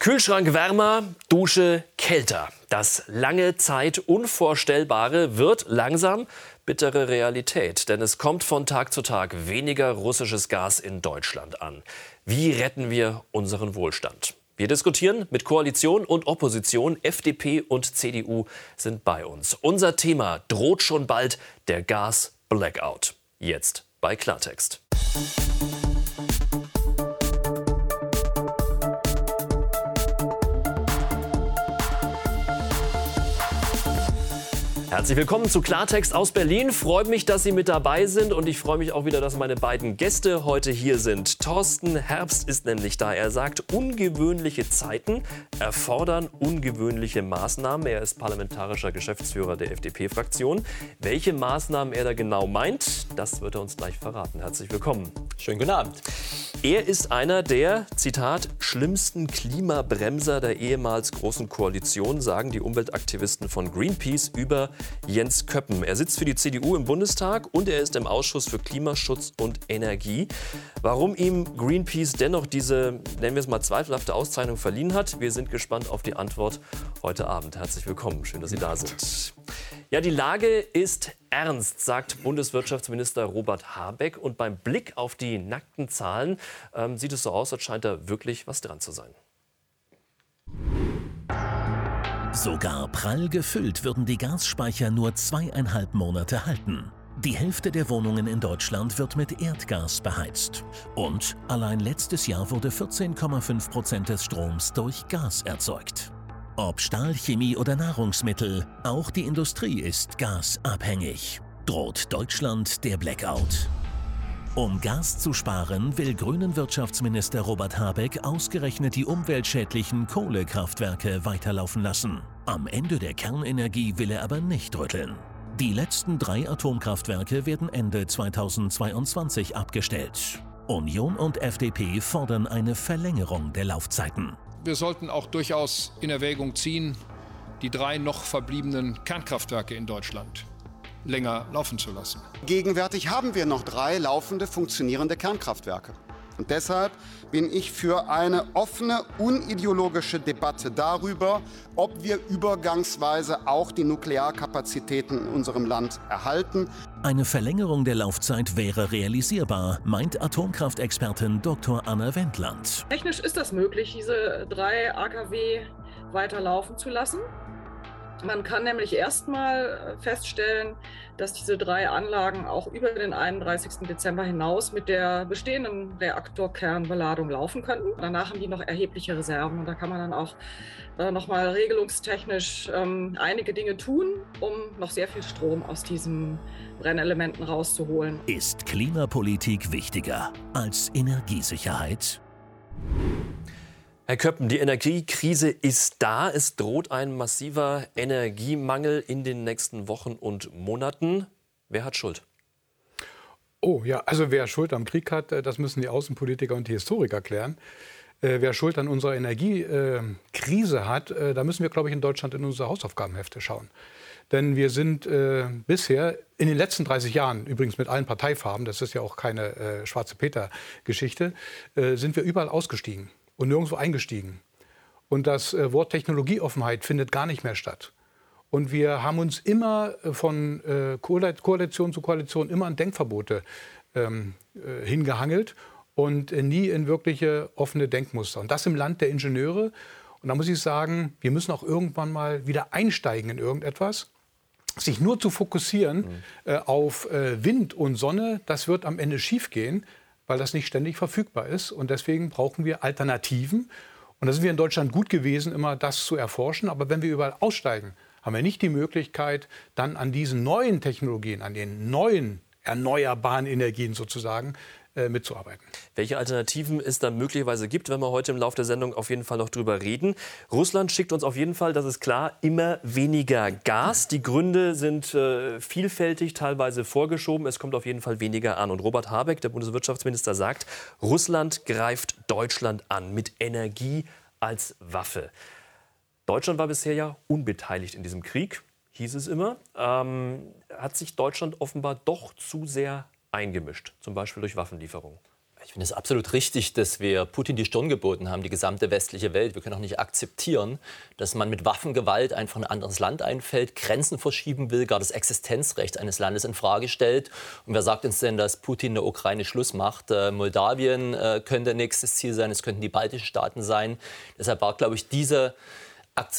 Kühlschrank wärmer, Dusche kälter. Das lange Zeit Unvorstellbare wird langsam bittere Realität, denn es kommt von Tag zu Tag weniger russisches Gas in Deutschland an. Wie retten wir unseren Wohlstand? Wir diskutieren mit Koalition und Opposition. FDP und CDU sind bei uns. Unser Thema droht schon bald der Gas-Blackout. Jetzt bei Klartext. Herzlich willkommen zu Klartext aus Berlin. Freut mich, dass Sie mit dabei sind und ich freue mich auch wieder, dass meine beiden Gäste heute hier sind. Thorsten Herbst ist nämlich da. Er sagt, ungewöhnliche Zeiten erfordern ungewöhnliche Maßnahmen. Er ist parlamentarischer Geschäftsführer der FDP-Fraktion. Welche Maßnahmen er da genau meint, das wird er uns gleich verraten. Herzlich willkommen. Schönen guten Abend. Er ist einer der, Zitat, schlimmsten Klimabremser der ehemals Großen Koalition, sagen die Umweltaktivisten von Greenpeace über Jens Köppen. Er sitzt für die CDU im Bundestag und er ist im Ausschuss für Klimaschutz und Energie. Warum ihm Greenpeace dennoch diese, nennen wir es mal, zweifelhafte Auszeichnung verliehen hat, wir sind gespannt auf die Antwort heute Abend. Herzlich willkommen, schön, dass Sie da sind. Ja, die Lage ist ernst, sagt Bundeswirtschaftsminister Robert Habeck. Und beim Blick auf die nackten Zahlen ähm, sieht es so aus, als scheint da wirklich was dran zu sein. Sogar prall gefüllt würden die Gasspeicher nur zweieinhalb Monate halten. Die Hälfte der Wohnungen in Deutschland wird mit Erdgas beheizt. Und allein letztes Jahr wurde 14,5 Prozent des Stroms durch Gas erzeugt. Ob Stahl, Chemie oder Nahrungsmittel, auch die Industrie ist gasabhängig. Droht Deutschland der Blackout? Um Gas zu sparen, will Grünen Wirtschaftsminister Robert Habeck ausgerechnet die umweltschädlichen Kohlekraftwerke weiterlaufen lassen. Am Ende der Kernenergie will er aber nicht rütteln. Die letzten drei Atomkraftwerke werden Ende 2022 abgestellt. Union und FDP fordern eine Verlängerung der Laufzeiten. Wir sollten auch durchaus in Erwägung ziehen, die drei noch verbliebenen Kernkraftwerke in Deutschland länger laufen zu lassen. Gegenwärtig haben wir noch drei laufende, funktionierende Kernkraftwerke. Und deshalb bin ich für eine offene, unideologische Debatte darüber, ob wir übergangsweise auch die Nuklearkapazitäten in unserem Land erhalten. Eine Verlängerung der Laufzeit wäre realisierbar, meint Atomkraftexpertin Dr. Anna Wendland. Technisch ist das möglich, diese drei AKW weiterlaufen zu lassen. Man kann nämlich erstmal äh, feststellen, dass diese drei Anlagen auch über den 31. Dezember hinaus mit der bestehenden Reaktorkernbeladung laufen könnten. Danach haben die noch erhebliche Reserven und da kann man dann auch äh, nochmal regelungstechnisch ähm, einige Dinge tun, um noch sehr viel Strom aus diesen Brennelementen rauszuholen. Ist Klimapolitik wichtiger als Energiesicherheit? Herr Köppen, die Energiekrise ist da. Es droht ein massiver Energiemangel in den nächsten Wochen und Monaten. Wer hat Schuld? Oh ja, also wer Schuld am Krieg hat, äh, das müssen die Außenpolitiker und die Historiker klären. Äh, wer Schuld an unserer Energiekrise hat, äh, da müssen wir, glaube ich, in Deutschland in unsere Hausaufgabenhefte schauen. Denn wir sind bisher in den letzten 30 Jahren, übrigens mit allen Parteifarben, das ist ja auch keine schwarze Peter-Geschichte, sind wir überall ausgestiegen und nirgendwo eingestiegen. Und das äh, Wort Technologieoffenheit findet gar nicht mehr statt. Und wir haben uns immer äh, von äh, Koalition zu Koalition immer an Denkverbote ähm, äh, hingehangelt und nie in wirkliche offene Denkmuster. Und das im Land der Ingenieure. Und da muss ich sagen, wir müssen auch irgendwann mal wieder einsteigen in irgendetwas. Sich nur zu fokussieren mhm. äh, auf Wind und Sonne, das wird am Ende schiefgehen, weil das nicht ständig verfügbar ist. Und deswegen brauchen wir Alternativen. Und da sind wir in Deutschland gut gewesen, immer das zu erforschen. Aber wenn wir überall aussteigen, haben wir nicht die Möglichkeit, dann an diesen neuen Technologien, an den neuen erneuerbaren Energien sozusagen, mitzuarbeiten. Welche Alternativen es da möglicherweise gibt, wenn wir heute im Laufe der Sendung auf jeden Fall noch drüber reden. Russland schickt uns auf jeden Fall, das ist klar, immer weniger Gas. Die Gründe sind äh, vielfältig, teilweise vorgeschoben. Es kommt auf jeden Fall weniger an. Und Robert Habeck, der Bundeswirtschaftsminister, sagt, Russland greift Deutschland an mit Energie als Waffe. Deutschland war bisher ja unbeteiligt in diesem Krieg, hieß es immer. Ähm, hat sich Deutschland offenbar doch zu sehr eingemischt, zum Beispiel durch Waffenlieferungen? Ich finde es absolut richtig, dass wir Putin die Stirn geboten haben, die gesamte westliche Welt. Wir können auch nicht akzeptieren, dass man mit Waffengewalt einfach ein anderes Land einfällt, Grenzen verschieben will, gar das Existenzrecht eines Landes in Frage stellt. Und wer sagt uns denn, dass Putin in der Ukraine Schluss macht? Äh, Moldawien äh, könnte nächstes Ziel sein, es könnten die baltischen Staaten sein. Deshalb war, glaube ich, diese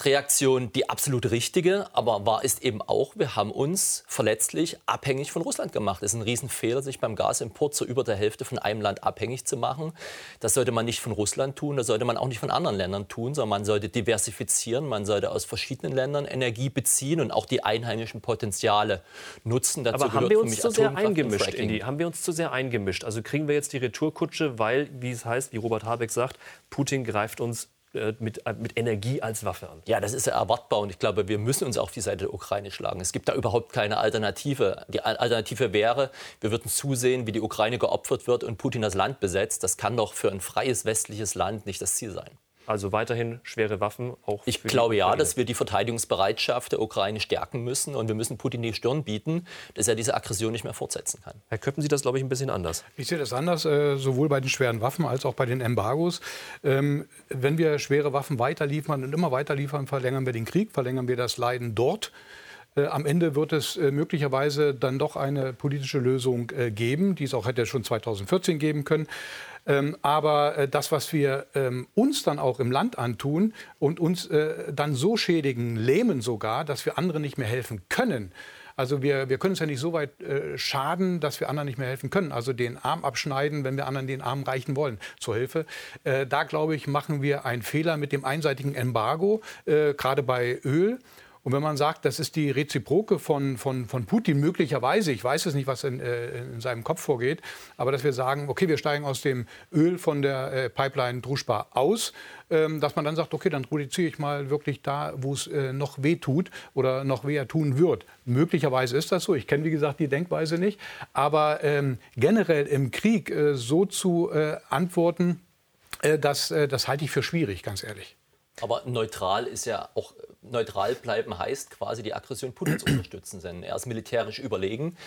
Reaktion die absolut richtige, aber war ist eben auch, wir haben uns verletzlich abhängig von Russland gemacht. Es ist ein Riesenfehler, sich beim Gasimport zu über der Hälfte von einem Land abhängig zu machen. Das sollte man nicht von Russland tun, das sollte man auch nicht von anderen Ländern tun, sondern man sollte diversifizieren, man sollte aus verschiedenen Ländern Energie beziehen und auch die einheimischen Potenziale nutzen. Dazu aber haben wir uns zu sehr eingemischt in die, haben wir uns zu sehr eingemischt? Also kriegen wir jetzt die Retourkutsche, weil, wie es heißt, wie Robert Habeck sagt, Putin greift uns mit, äh, mit Energie als Waffe an. Ja, das ist ja erwartbar und ich glaube, wir müssen uns auf die Seite der Ukraine schlagen. Es gibt da überhaupt keine Alternative. Die Alternative wäre, wir würden zusehen, wie die Ukraine geopfert wird und Putin das Land besetzt. Das kann doch für ein freies westliches Land nicht das Ziel sein. Also weiterhin schwere Waffen auch. Ich glaube ja, dass wir die Verteidigungsbereitschaft der Ukraine stärken müssen und wir müssen Putin die Stirn bieten, dass er diese Aggression nicht mehr fortsetzen kann. Herr Köppen sieht das, glaube ich, ein bisschen anders. Ich sehe das anders, äh, sowohl bei den schweren Waffen als auch bei den Embargos. Ähm, wenn wir schwere Waffen weiterliefern und immer weiter liefern, verlängern wir den Krieg, verlängern wir das Leiden dort. Äh, am Ende wird es äh, möglicherweise dann doch eine politische Lösung äh, geben, die es auch hätte schon 2014 geben können. Ähm, aber das, was wir ähm, uns dann auch im Land antun und uns dann so schädigen, lähmen sogar, dass wir anderen nicht mehr helfen können. Also wir, wir können uns ja nicht so weit äh, schaden, dass wir anderen nicht mehr helfen können. Also den Arm abschneiden, wenn wir anderen den Arm reichen wollen zur Hilfe. Äh, da glaube ich, machen wir einen Fehler mit dem einseitigen Embargo, äh, gerade bei Öl. Und wenn man sagt, das ist die Reziproke von, von, von Putin möglicherweise, ich weiß es nicht, was in, äh, in seinem Kopf vorgeht, aber dass wir sagen, okay, wir steigen aus dem Öl von der äh, Pipeline Druschba aus, ähm, dass man dann sagt, okay, dann produziere ich mal wirklich da, wo es äh, noch weh tut oder noch weh tun wird. Möglicherweise ist das so. Ich kenne, wie gesagt, die Denkweise nicht. Aber ähm, generell im Krieg äh, so zu äh, antworten, äh, das, das halte ich für schwierig, ganz ehrlich. Aber neutral ist ja auch neutral bleiben heißt quasi die Aggression Putins unterstützen. Denn er ist militärisch überlegen.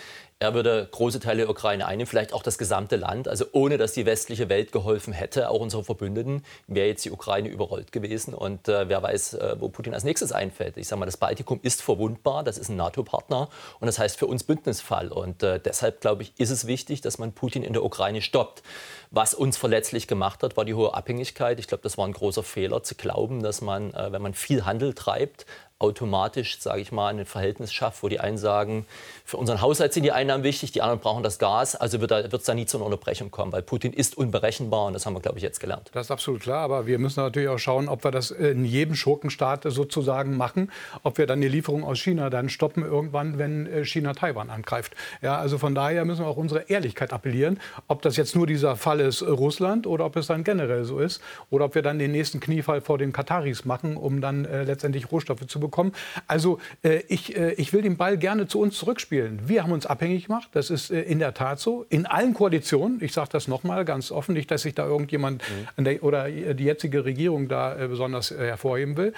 Er würde große Teile der Ukraine einnehmen, vielleicht auch das gesamte Land. Also ohne, dass die westliche Welt geholfen hätte, auch unsere Verbündeten, wäre jetzt die Ukraine überrollt gewesen. Und äh, wer weiß, äh, wo Putin als nächstes einfällt. Ich sage mal, das Baltikum ist verwundbar, das ist ein NATO-Partner und das heißt für uns Bündnisfall. Und äh, deshalb, glaube ich, ist es wichtig, dass man Putin in der Ukraine stoppt. Was uns verletzlich gemacht hat, war die hohe Abhängigkeit. Ich glaube, das war ein großer Fehler, zu glauben, dass man, äh, wenn man viel Handel treibt, automatisch, sage ich mal, ein Verhältnis schafft, wo die einen sagen, für unseren Haushalt sind die Einnahmen wichtig, die anderen brauchen das Gas. Also wird es da nie zu einer Unterbrechung kommen, weil Putin ist unberechenbar und das haben wir, glaube ich, jetzt gelernt. Das ist absolut klar, aber wir müssen natürlich auch schauen, ob wir das in jedem Schurkenstaat sozusagen machen, ob wir dann die Lieferung aus China dann stoppen irgendwann, wenn äh, China Taiwan angreift. Ja, also von daher müssen wir auch unsere Ehrlichkeit appellieren, ob das jetzt nur dieser Fall ist äh, Russland oder ob es dann generell so ist oder ob wir dann den nächsten Kniefall vor den Kataris machen, um dann äh, letztendlich Rohstoffe zu bekommen. Also äh, ich, äh, ich will den Ball gerne zu uns zurückspielen. Wir haben uns abhängig gemacht, das ist äh, in der Tat so. In allen Koalitionen, ich sage das nochmal ganz offen, nicht, dass sich da irgendjemand mhm. der, oder die jetzige Regierung da äh, besonders äh, hervorheben will.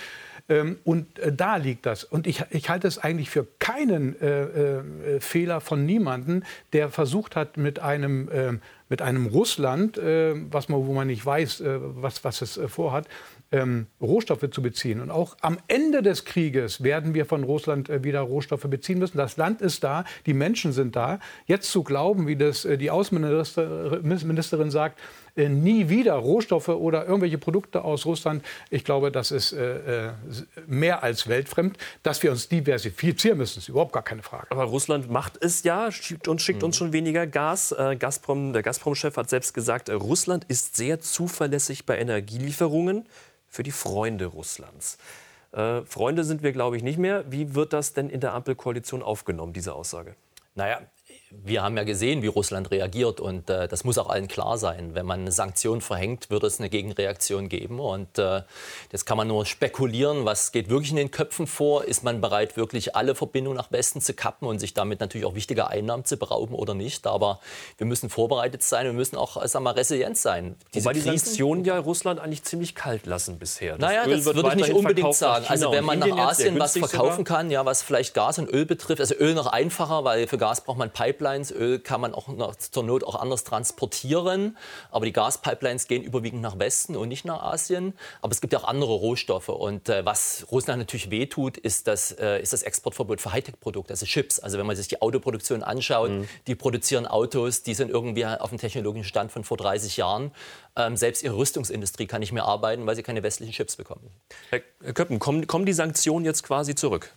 Ähm, und äh, da liegt das. Und ich, ich halte es eigentlich für keinen Fehler von niemandem, der versucht hat, mit einem, äh, mit einem Russland, was man, wo man nicht weiß, was, was es vorhat, ähm, Rohstoffe zu beziehen. Und auch am Ende des Krieges werden wir von Russland äh, wieder Rohstoffe beziehen müssen. Das Land ist da, die Menschen sind da. Jetzt zu glauben, wie das äh, die Außenministerin sagt, äh, nie wieder Rohstoffe oder irgendwelche Produkte aus Russland, ich glaube, das ist äh, äh, mehr als weltfremd. Dass wir uns diversifizieren müssen, ist überhaupt gar keine Frage. Aber Russland macht es ja schickt und schickt mhm. uns schon weniger Gas. Äh, Gazprom, der Gazprom-Chef hat selbst gesagt, Russland ist sehr zuverlässig bei Energielieferungen für die Freunde Russlands. Äh, Freunde sind wir, glaube ich, nicht mehr. Wie wird das denn in der Ampelkoalition aufgenommen, diese Aussage? Naja, wir haben ja gesehen, wie Russland reagiert und äh, das muss auch allen klar sein. Wenn man eine Sanktion verhängt, wird es eine Gegenreaktion geben und äh, jetzt kann man nur spekulieren, was geht wirklich in den Köpfen vor. Ist man bereit, wirklich alle Verbindungen nach Westen zu kappen und sich damit natürlich auch wichtige Einnahmen zu berauben oder nicht? Aber wir müssen vorbereitet sein, wir müssen auch sagen wir, resilient sein. Diese Wobei die Sanktionen ja Russland eigentlich ziemlich kalt lassen bisher. Das naja, Öl das würde ich nicht unbedingt sagen. Also wenn man nach Asien was verkaufen kann, ja, was vielleicht Gas und Öl betrifft, also Öl noch einfacher, weil für Gas braucht man Pipe Pipelines. Öl kann man auch noch, zur Not auch anders transportieren. Aber die Gaspipelines gehen überwiegend nach Westen und nicht nach Asien. Aber es gibt ja auch andere Rohstoffe. Und äh, was Russland natürlich wehtut, ist das, äh, ist das Exportverbot für Hightech-Produkte, also Chips. Also wenn man sich die Autoproduktion anschaut, mhm. die produzieren Autos, die sind irgendwie auf dem technologischen Stand von vor 30 Jahren. Ähm, selbst ihre Rüstungsindustrie kann nicht mehr arbeiten, weil sie keine westlichen Chips bekommen. Herr Köppen, kommen, kommen die Sanktionen jetzt quasi zurück?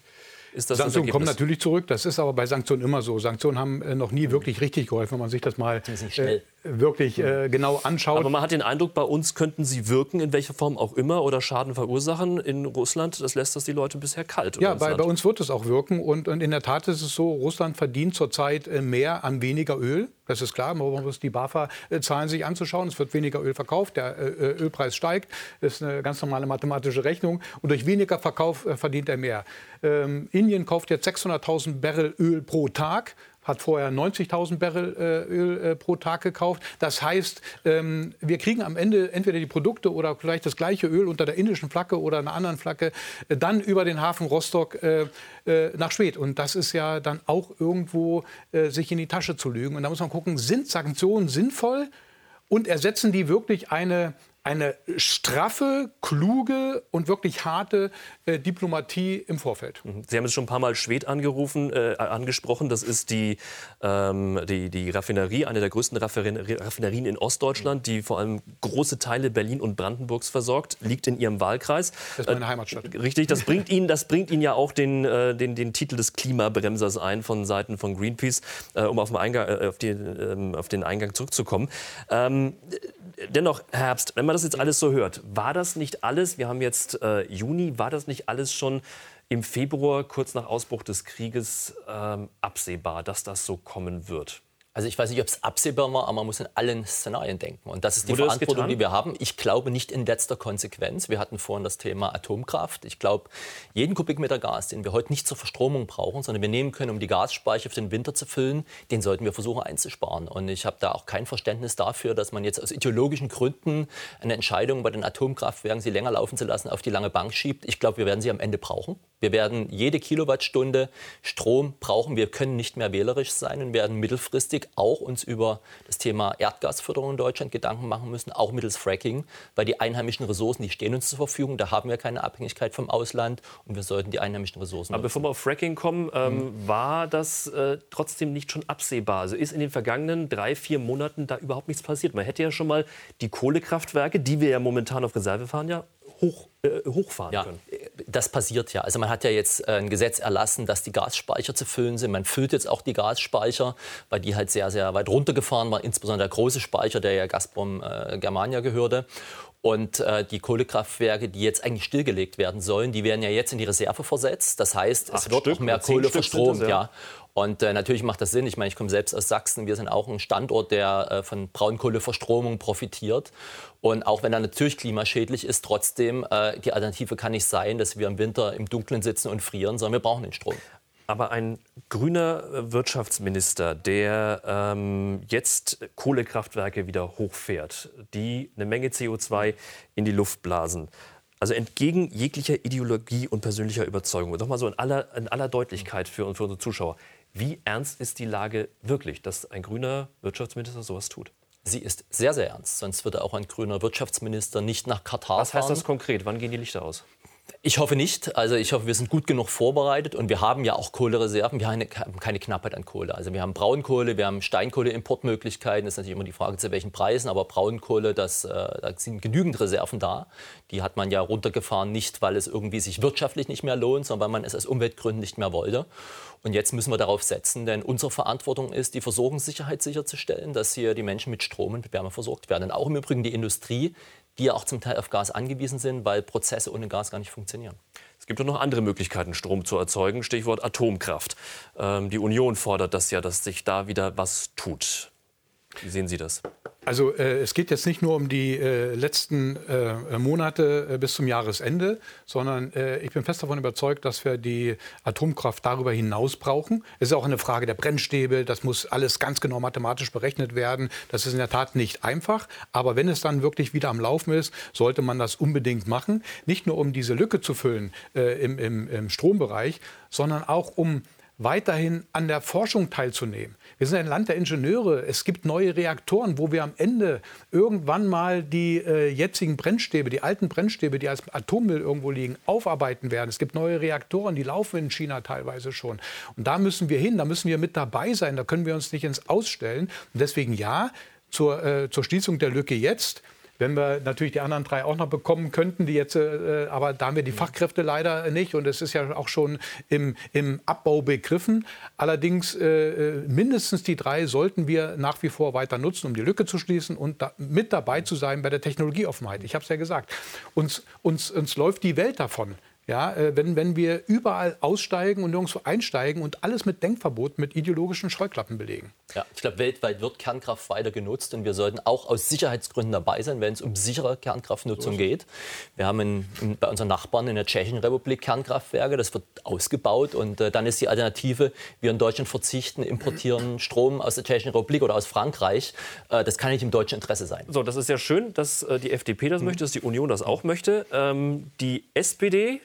Sanktionen kommen natürlich zurück. Das ist aber bei Sanktionen immer so. Sanktionen haben äh, noch nie wirklich richtig geholfen, wenn man sich das mal äh, wirklich äh, genau anschaut. Aber man hat den Eindruck, bei uns könnten sie wirken, in welcher Form auch immer, oder Schaden verursachen. In Russland, das lässt das die Leute bisher kalt. Ja, bei, bei, uns wird es auch wirken. Und, und, in der Tat ist es so, Russland verdient zurzeit äh, mehr an weniger Öl. Das ist klar, man muss die BAFA-Zahlen sich anzuschauen. Es wird weniger Öl verkauft, der äh, Ölpreis steigt. Das ist eine ganz normale mathematische Rechnung. Und durch weniger Verkauf äh, verdient er mehr. Ähm, Indien kauft jetzt 600.000 Barrel Öl pro Tag hat vorher 90.000 Barrel äh, Öl äh, pro Tag gekauft. Das heißt, ähm, wir kriegen am Ende entweder die Produkte oder vielleicht das gleiche Öl unter der indischen Flagge oder einer anderen Flagge äh, dann über den Hafen Rostock äh, äh, nach Schwedt. Und das ist ja dann auch irgendwo äh, sich in die Tasche zu lügen. Und da muss man gucken, sind Sanktionen sinnvoll und ersetzen die wirklich eine eine straffe, kluge und wirklich harte äh, Diplomatie im Vorfeld. Mhm. Sie haben es schon ein paar Mal Schwed angerufen, äh, angesprochen. Das ist die, ähm, die, die Raffinerie, eine der größten Raffinerien in Ostdeutschland, die vor allem große Teile Berlin und Brandenburgs versorgt, liegt in Ihrem Wahlkreis. Das ist meine Heimatstadt. Äh, richtig, das bringt Ihnen, das bringt Ihnen ja auch den, äh, den, den Titel des Klimabremsers ein von Seiten von Greenpeace, äh, um auf den, Eingang, äh, auf, die, ähm, auf den Eingang zurückzukommen. Ähm, dennoch, Herbst, wenn man das jetzt alles so hört, war das nicht alles, wir haben jetzt äh, Juni, war das nicht alles schon im Februar, kurz nach Ausbruch des Krieges, ähm, absehbar, dass das so kommen wird? Also ich weiß nicht, ob es absehbar war, aber man muss in allen Szenarien denken. Und das ist die Wurde Verantwortung, die wir haben. Ich glaube nicht in letzter Konsequenz. Wir hatten vorhin das Thema Atomkraft. Ich glaube, jeden Kubikmeter Gas, den wir heute nicht zur Verstromung brauchen, sondern wir nehmen können, um die Gasspeicher für den Winter zu füllen, den sollten wir versuchen einzusparen. Und ich habe da auch kein Verständnis dafür, dass man jetzt aus ideologischen Gründen eine Entscheidung bei den Atomkraftwerken, sie länger laufen zu lassen, auf die lange Bank schiebt. Ich glaube, wir werden sie am Ende brauchen. Wir werden jede Kilowattstunde Strom brauchen. Wir können nicht mehr wählerisch sein und werden mittelfristig auch uns über das Thema Erdgasförderung in Deutschland Gedanken machen müssen, auch mittels Fracking, weil die einheimischen Ressourcen, die stehen uns zur Verfügung, da haben wir keine Abhängigkeit vom Ausland und wir sollten die einheimischen Ressourcen. Aber nutzen. bevor wir auf Fracking kommen, ähm, mhm. war das äh, trotzdem nicht schon absehbar? Also ist in den vergangenen drei, vier Monaten da überhaupt nichts passiert? Man hätte ja schon mal die Kohlekraftwerke, die wir ja momentan auf Reserve fahren, ja hoch, äh, hochfahren ja, können. Das passiert ja. Also man hat ja jetzt äh, ein Gesetz erlassen, dass die Gasspeicher zu füllen sind. Man füllt jetzt auch die Gasspeicher, weil die halt sehr, sehr weit runtergefahren waren. Insbesondere der große Speicher, der ja Gazprom äh, Germania gehörte. Und äh, die Kohlekraftwerke, die jetzt eigentlich stillgelegt werden sollen, die werden ja jetzt in die Reserve versetzt. Das heißt, es wird Stück, noch mehr Kohle verstromt. Das, ja. ja. Und äh, natürlich macht das Sinn. Ich meine, ich komme selbst aus Sachsen. Wir sind auch ein Standort, der äh, von Braunkohleverstromung profitiert. Und auch wenn er natürlich klimaschädlich ist, trotzdem, äh, die Alternative kann nicht sein, dass wir im Winter im Dunkeln sitzen und frieren, sondern wir brauchen den Strom. Aber ein grüner Wirtschaftsminister, der ähm, jetzt Kohlekraftwerke wieder hochfährt, die eine Menge CO2 in die Luft blasen, also entgegen jeglicher Ideologie und persönlicher Überzeugung, doch mal so in aller, in aller Deutlichkeit für, für unsere Zuschauer, wie ernst ist die Lage wirklich, dass ein grüner Wirtschaftsminister sowas tut? Sie ist sehr, sehr ernst. Sonst würde auch ein grüner Wirtschaftsminister nicht nach Katar fahren. Was heißt das konkret? Wann gehen die Lichter aus? Ich hoffe nicht. Also ich hoffe, wir sind gut genug vorbereitet und wir haben ja auch Kohlereserven. Wir haben keine Knappheit an Kohle. Also wir haben Braunkohle, wir haben Steinkohleimportmöglichkeiten. Das ist natürlich immer die Frage, zu welchen Preisen. Aber Braunkohle, das, äh, da sind genügend Reserven da. Die hat man ja runtergefahren, nicht weil es irgendwie sich wirtschaftlich nicht mehr lohnt, sondern weil man es aus Umweltgründen nicht mehr wollte. Und jetzt müssen wir darauf setzen, denn unsere Verantwortung ist, die Versorgungssicherheit sicherzustellen, dass hier die Menschen mit Strom und mit Wärme versorgt werden. Und auch im Übrigen die Industrie, die ja auch zum Teil auf Gas angewiesen sind, weil Prozesse ohne Gas gar nicht funktionieren. Es gibt auch noch andere Möglichkeiten, Strom zu erzeugen. Stichwort Atomkraft. Ähm, die Union fordert das ja, dass sich da wieder was tut. Wie sehen Sie das? Also äh, es geht jetzt nicht nur um die äh, letzten äh, Monate äh, bis zum Jahresende, sondern äh, ich bin fest davon überzeugt, dass wir die Atomkraft darüber hinaus brauchen. Es ist auch eine Frage der Brennstäbe, das muss alles ganz genau mathematisch berechnet werden. Das ist in der Tat nicht einfach, aber wenn es dann wirklich wieder am Laufen ist, sollte man das unbedingt machen. Nicht nur um diese Lücke zu füllen äh, im, im, im Strombereich, sondern auch um weiterhin an der Forschung teilzunehmen. Wir sind ein Land der Ingenieure. Es gibt neue Reaktoren, wo wir am Ende irgendwann mal die äh, jetzigen Brennstäbe, die alten Brennstäbe, die als Atommüll irgendwo liegen, aufarbeiten werden. Es gibt neue Reaktoren, die laufen in China teilweise schon. Und da müssen wir hin, da müssen wir mit dabei sein, da können wir uns nicht ins Ausstellen. Und deswegen ja, zur, äh, zur Schließung der Lücke jetzt wenn wir natürlich die anderen drei auch noch bekommen könnten, die jetzt, äh, aber da haben wir die Fachkräfte leider nicht und es ist ja auch schon im, im Abbau begriffen. Allerdings äh, äh, mindestens die drei sollten wir nach wie vor weiter nutzen, um die Lücke zu schließen und da, mit dabei zu sein bei der Technologieoffenheit. Ich habe es ja gesagt. Uns, uns, uns läuft die Welt davon. Ja, äh, wenn, wenn wir überall aussteigen und nirgendwo einsteigen und alles mit Denkverbot, mit ideologischen Scheuklappen belegen. Ja, ich glaube, weltweit wird Kernkraft weiter genutzt und wir sollten auch aus Sicherheitsgründen dabei sein, wenn es um sichere Kernkraftnutzung so geht. Wir haben in, in, bei unseren Nachbarn in der Tschechischen Republik Kernkraftwerke, das wird ausgebaut und äh, dann ist die Alternative, wir in Deutschland verzichten, importieren Strom aus der Tschechischen Republik oder aus Frankreich. Äh, das kann nicht im deutschen Interesse sein. So, das ist ja schön, dass äh, die FDP das mhm. möchte, dass die Union das auch möchte. Ähm, die SPD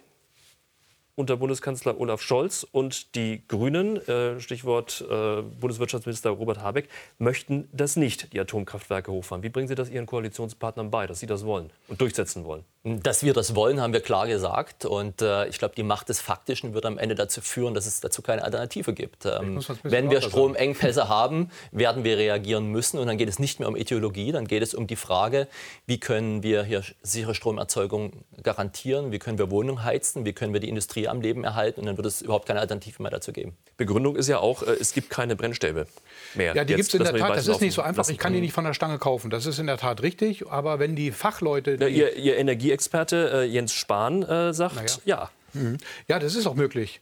unter Bundeskanzler Olaf Scholz und die Grünen, äh, Stichwort äh, Bundeswirtschaftsminister Robert Habeck, möchten das nicht, die Atomkraftwerke hochfahren. Wie bringen Sie das Ihren Koalitionspartnern bei, dass Sie das wollen und durchsetzen wollen? Dass wir das wollen, haben wir klar gesagt. Und äh, ich glaube, die Macht des Faktischen wird am Ende dazu führen, dass es dazu keine Alternative gibt. Ähm, wenn wir Stromengpässe haben, werden wir reagieren müssen. Und dann geht es nicht mehr um Ideologie, dann geht es um die Frage, wie können wir hier sichere Stromerzeugung garantieren, wie können wir Wohnungen heizen, wie können wir die Industrie am Leben erhalten und dann wird es überhaupt keine Alternative mehr dazu geben. Begründung ist ja auch, äh, es gibt keine Brennstäbe mehr. Ja, die gibt es in der Tat. Das ist nicht so einfach. Ich kann die nicht von der Stange kaufen. Das ist in der Tat richtig. Aber wenn die Fachleute... Die ja, ihr, ihr Energieexperte äh, Jens Spahn äh, sagt, ja. Ja. Mhm. ja, das ist auch möglich.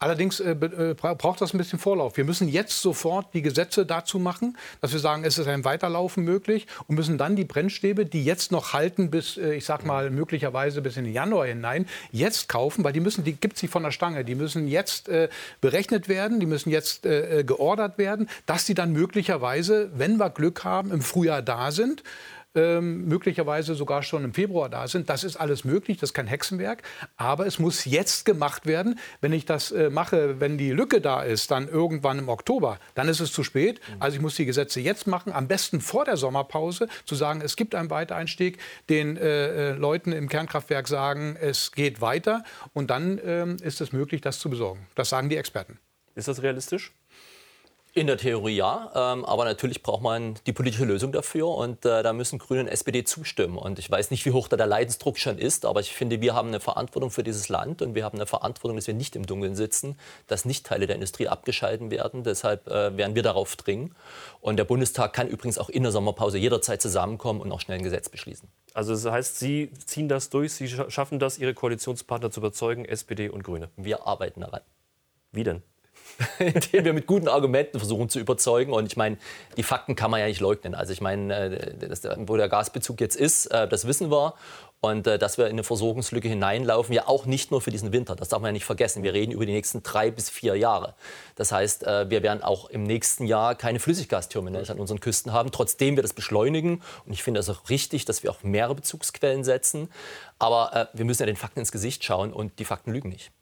Allerdings äh, äh braucht das ein bisschen Vorlauf. Wir müssen jetzt sofort die Gesetze dazu machen, dass wir sagen, es ist ein Weiterlaufen möglich und müssen dann die Brennstäbe, die jetzt noch halten bis, äh, ich sag mal, möglicherweise bis in den Januar hinein, jetzt kaufen, weil die müssen, die gibt nicht von der Stange. Die müssen jetzt äh, berechnet werden, die müssen jetzt äh, äh, geordert werden, dass sie dann möglicherweise, wenn wir Glück haben, im Frühjahr da sind ähm, möglicherweise sogar schon im Februar da sind. Das ist alles möglich, das ist kein Hexenwerk. Aber es muss jetzt gemacht werden. Wenn ich das äh, mache, wenn die Lücke da ist, dann irgendwann im Oktober, dann ist es zu spät. Also ich muss die Gesetze jetzt machen, am besten vor der Sommerpause, zu sagen, es gibt einen Weitereinstieg, den äh, äh Leuten im Kernkraftwerk sagen, es geht weiter. Und dann äh, ist es möglich, das zu besorgen. Das sagen die Experten. Ist das realistisch? In der Theorie ja, ähm, aber natürlich braucht man die politische Lösung dafür und äh, da müssen Grüne und SPD zustimmen. Und ich weiß nicht, wie hoch da der Leidensdruck schon ist, aber ich finde, wir haben eine Verantwortung für dieses Land und wir haben eine Verantwortung, dass wir nicht im Dunkeln sitzen, dass nicht Teile der Industrie abgeschalten werden. Deshalb äh, werden wir darauf dringen. Und der Bundestag kann übrigens auch in der Sommerpause jederzeit zusammenkommen und auch schnell ein Gesetz beschließen. Also das heißt, Sie ziehen das durch, Sie schaffen das, Ihre Koalitionspartner zu überzeugen, SPD und Grüne? Wir arbeiten daran. Wie denn? indem wir mit guten Argumenten versuchen zu überzeugen. Und ich meine, die Fakten kann man ja nicht leugnen. Also ich meine, äh, wo der Gasbezug jetzt ist, äh, das wissen wir. Und äh, dass wir in eine Versorgungslücke hineinlaufen, ja auch nicht nur für diesen Winter. Das darf man ja nicht vergessen. Wir reden über die nächsten drei bis vier Jahre. Das heißt, wir werden auch im nächsten Jahr keine Flüssiggasterminals an unseren Küsten haben, trotzdem wir das beschleunigen. Und ich finde es auch richtig, dass wir auch mehrere Bezugsquellen setzen. Aber wir müssen ja den Fakten ins Gesicht schauen und die Fakten lügen nicht.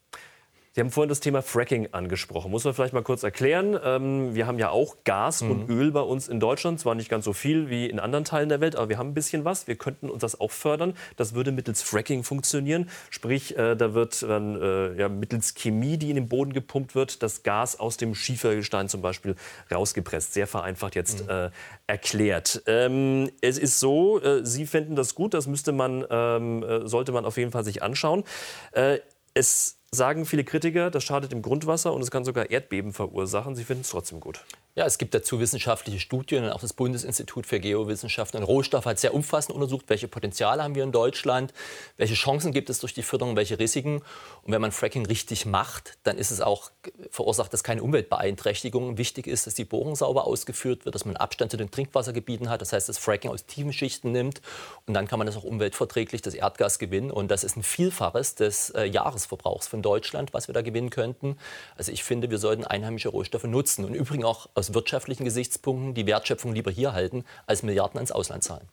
Sie haben vorhin das Thema Fracking angesprochen. Muss man vielleicht mal kurz erklären. Ähm, wir haben ja auch Gas mhm. und Öl bei uns in Deutschland. Zwar nicht ganz so viel wie in anderen Teilen der Welt, aber wir haben ein bisschen was. Wir könnten uns das auch fördern. Das würde mittels Fracking funktionieren. Sprich, äh, da wird dann äh, ja, mittels Chemie, die in den Boden gepumpt wird, das Gas aus dem Schiefergestein zum Beispiel rausgepresst. Sehr vereinfacht jetzt mhm. äh, erklärt. Ähm, es ist so, äh, Sie finden das gut. Das müsste man, ähm, äh, sollte man auf jeden Fall sich anschauen. Äh, es sagen viele Kritiker, das schadet dem Grundwasser und es kann sogar Erdbeben verursachen. Sie finden es trotzdem gut. Ja, es gibt dazu wissenschaftliche Studien und auch das Bundesinstitut für Geowissenschaften und Rohstoffe hat sehr umfassend untersucht, welche Potenziale haben wir in Deutschland, welche Chancen gibt es durch die Förderung, welche Risiken. Und wenn man Fracking richtig macht, dann ist es auch, verursacht das keine Umweltbeeinträchtigungen. Wichtig ist, dass die Bohrung sauber ausgeführt wird, dass man Abstand zu den Trinkwassergebieten hat. Das heißt, dass Fracking aus tiefen Schichten nimmt. Und dann kann man das auch umweltverträglich, das Erdgas gewinnen. Und das ist ein Vielfaches des äh, Jahresverbrauchs von Deutschland, was wir da gewinnen könnten. Also ich finde, wir sollten einheimische Rohstoffe nutzen. Und übrigens auch aus aus wirtschaftlichen Gesichtspunkten die Wertschöpfung lieber hier halten, als Milliarden ins Ausland zahlen.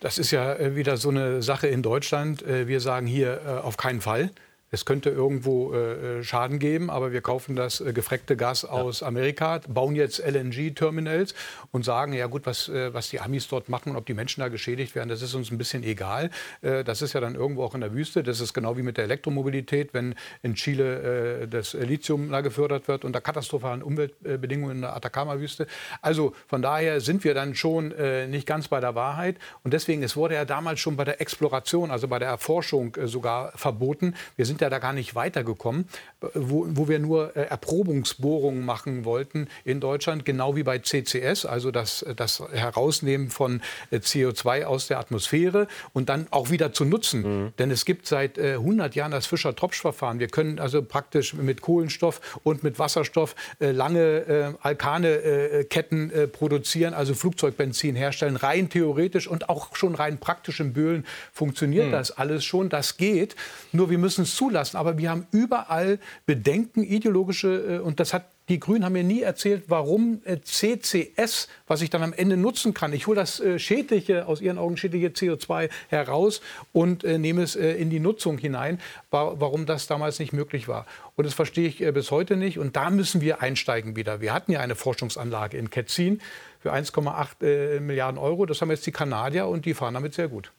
Das ist ja äh, wieder so eine Sache in Deutschland. Äh, wir sagen hier äh, auf keinen Fall. Es könnte irgendwo äh, Schaden geben, aber wir kaufen das äh, gefreckte Gas aus Amerika, bauen jetzt LNG-Terminals und sagen, ja gut, was, äh, was die Amis dort machen und ob die Menschen da geschädigt werden, das ist uns ein bisschen egal. Äh, das ist ja dann irgendwo auch in der Wüste. Das ist genau wie mit der Elektromobilität, wenn in Chile äh, das Lithium da gefördert wird unter katastrophalen Umweltbedingungen in der Atacama-Wüste. Also von daher sind wir dann schon äh, nicht ganz bei der Wahrheit. Und deswegen, es wurde ja damals schon bei der Exploration, also bei der Erforschung sogar verboten. Wir sind sind ja da gar nicht weitergekommen, wo, wo wir nur äh, Erprobungsbohrungen machen wollten in Deutschland, genau wie bei CCS, also das, das Herausnehmen von äh, CO2 aus der Atmosphäre und dann auch wieder zu nutzen. Mhm. Denn es gibt seit äh, 100 Jahren das Fischer-Tropsch-Verfahren. Wir können also praktisch mit Kohlenstoff und mit Wasserstoff äh, lange äh, Alkane-Ketten äh, produzieren, also Flugzeugbenzin herstellen, rein theoretisch und auch schon rein praktisch in Böhlen funktioniert mhm. das alles schon. Das geht. Nur wir müssen es zu zulassen. Aber wir haben überall Bedenken, ideologische, äh, und das hat die Grünen haben mir nie erzählt, warum äh, CCS, was ich dann am Ende nutzen kann, ich hole das äh, schädliche, aus ihren Augen schädliche CO2 heraus und nehme es in die Nutzung hinein, warum das damals nicht möglich war. Und das verstehe ich bis heute nicht. Und da müssen wir einsteigen wieder. Wir hatten ja eine Forschungsanlage in Ketzin für 1,8 Milliarden Euro. Das haben jetzt die Kanadier und die fahren damit sehr gut.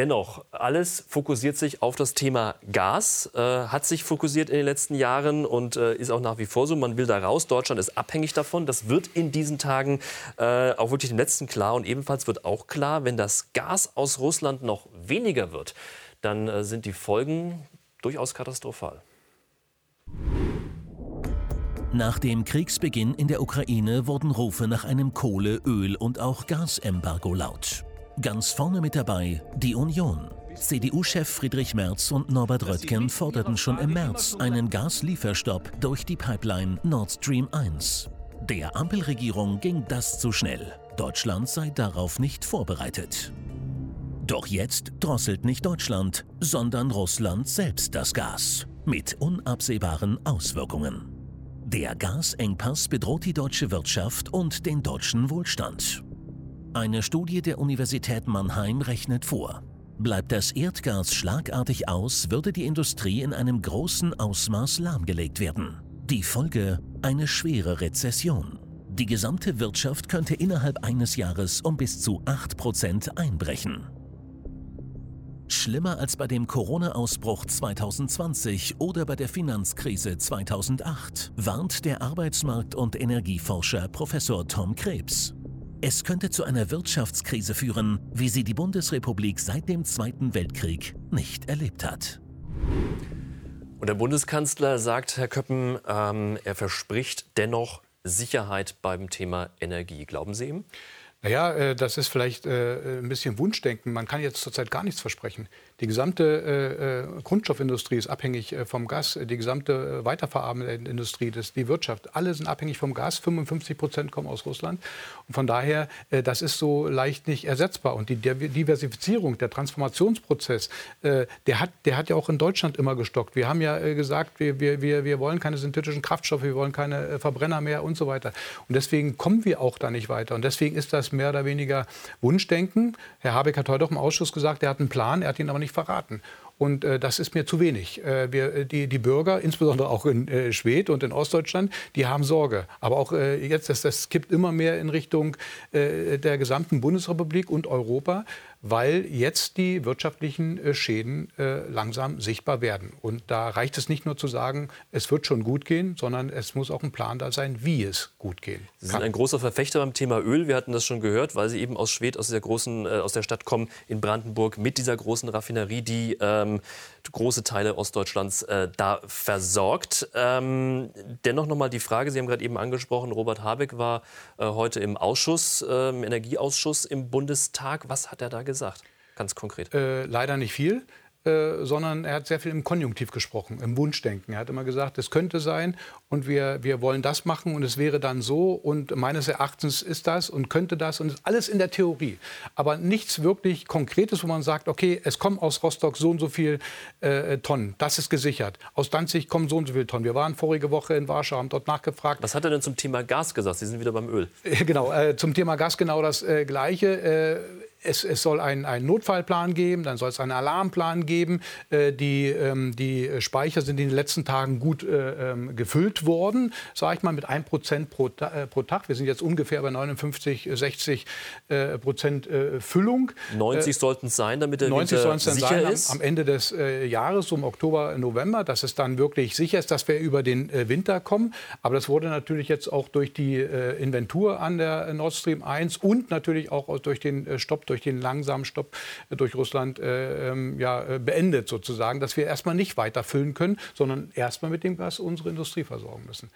Dennoch, alles fokussiert sich auf das Thema Gas, äh, hat sich fokussiert in den letzten Jahren und äh, ist auch nach wie vor so. Man will da raus. Deutschland ist abhängig davon. Das wird in diesen Tagen äh, auch wirklich dem Letzten klar. Und ebenfalls wird auch klar, wenn das Gas aus Russland noch weniger wird, dann äh, sind die Folgen durchaus katastrophal. Nach dem Kriegsbeginn in der Ukraine wurden Rufe nach einem Kohle-, Öl- und auch Gasembargo laut. Ganz vorne mit dabei die Union. CDU-Chef Friedrich Merz und Norbert Röttgen forderten schon im März einen Gaslieferstopp durch die Pipeline Nord Stream 1. Der Ampelregierung ging das zu schnell. Deutschland sei darauf nicht vorbereitet. Doch jetzt drosselt nicht Deutschland, sondern Russland selbst das Gas. Mit unabsehbaren Auswirkungen. Der Gasengpass bedroht die deutsche Wirtschaft und den deutschen Wohlstand. Eine Studie der Universität Mannheim rechnet vor. Bleibt das Erdgas schlagartig aus, würde die Industrie in einem großen Ausmaß lahmgelegt werden. Die Folge eine schwere Rezession. Die gesamte Wirtschaft könnte innerhalb eines Jahres um bis zu 8% einbrechen. Schlimmer als bei dem Corona-Ausbruch 2020 oder bei der Finanzkrise 2008, warnt der Arbeitsmarkt- und Energieforscher Professor Tom Krebs. Es könnte zu einer Wirtschaftskrise führen, wie sie die Bundesrepublik seit dem Zweiten Weltkrieg nicht erlebt hat. Und der Bundeskanzler sagt, Herr Köppen, ähm, er verspricht dennoch Sicherheit beim Thema Energie. Glauben Sie ihm? Naja, äh, das ist vielleicht äh, ein bisschen Wunschdenken. Man kann jetzt zurzeit gar nichts versprechen. Die gesamte äh, äh, Grundstoffindustrie ist abhängig äh, vom Gas. Die gesamte weiterverarbeitende Industrie, das, die Wirtschaft, alle sind abhängig vom Gas. 55 Prozent kommen aus Russland. Und von daher, äh, das ist so leicht nicht ersetzbar. Und die Diversifizierung, der Transformationsprozess, äh, der, hat, der hat ja auch in Deutschland immer gestockt. Wir haben ja äh, gesagt, wir, wir, wir wollen keine synthetischen Kraftstoffe, wir wollen keine Verbrenner mehr und so weiter. Und deswegen kommen wir auch da nicht weiter. Und deswegen ist das mehr oder weniger Wunschdenken. Herr Habeck hat heute auch im Ausschuss gesagt, er hat einen Plan, er hat ihn aber nicht verraten. Und äh, das ist mir zu wenig. Äh, wir, äh, die, die Bürger, insbesondere auch in äh, Schwedt und in Ostdeutschland, die haben Sorge. Aber auch äh, jetzt, das, das kippt immer mehr in Richtung äh, der gesamten Bundesrepublik und Europa weil jetzt die wirtschaftlichen äh, Schäden langsam sichtbar werden. Und da reicht es nicht nur zu sagen, es wird schon gut gehen, sondern es muss auch ein Plan da sein, wie es gut gehen. Sie sind ein großer Verfechter beim Thema Öl. Wir hatten das schon gehört, weil Sie eben aus Schwedt, aus großen, äh, aus der Stadt kommen, in Brandenburg, mit dieser großen Raffinerie, die ähm, große Teile Ostdeutschlands äh, da versorgt. Ähm, dennoch noch mal die Frage, Sie haben gerade eben angesprochen, Robert Habeck war äh, heute im Ausschuss, äh, im Energieausschuss im Bundestag. Was hat er da gesagt? gesagt, ganz konkret? Äh, leider nicht viel. Äh, sondern er hat sehr viel im Konjunktiv gesprochen, im Wunschdenken. Er hat immer gesagt, es könnte sein und wir, wir wollen das machen und es wäre dann so und meines Erachtens ist das und könnte das und ist alles in der Theorie. Aber nichts wirklich Konkretes, wo man sagt, okay, es kommen aus Rostock so und so viel äh, Tonnen, das ist gesichert. Aus Danzig kommen so und so viele Tonnen. Wir waren vorige Woche in Warschau, haben dort nachgefragt. Was hat er denn zum Thema Gas gesagt? Sie sind wieder beim Öl. genau, äh, zum Thema Gas genau das äh, Gleiche es, es, soll einen, einen, Notfallplan geben, dann soll es einen Alarmplan geben. Äh, die, ähm, die Speicher sind in den letzten Tagen gut äh, ähm, gefüllt worden, sage ich mal, mit 1 Prozent pro, äh, pro, Tag. Wir sind jetzt ungefähr bei 59, 60 äh, Prozent äh, Füllung. 90 sollten es sein, damit der 90 Winter sicher sein, ist. Am, am Ende des Jahres, so im Oktober, November, dass es dann wirklich sicher ist, dass wir über den Winter kommen. Aber das wurde natürlich jetzt auch durch die Inventur an der Nord Stream 1 und natürlich auch durch den Stopp durch den langsamen Stopp durch Russland äh, ähm, ja, äh, beendet sozusagen, dass wir erstmal nicht weiter füllen können, sondern erstmal mit dem Gas unsere Industrie versorgen müssen.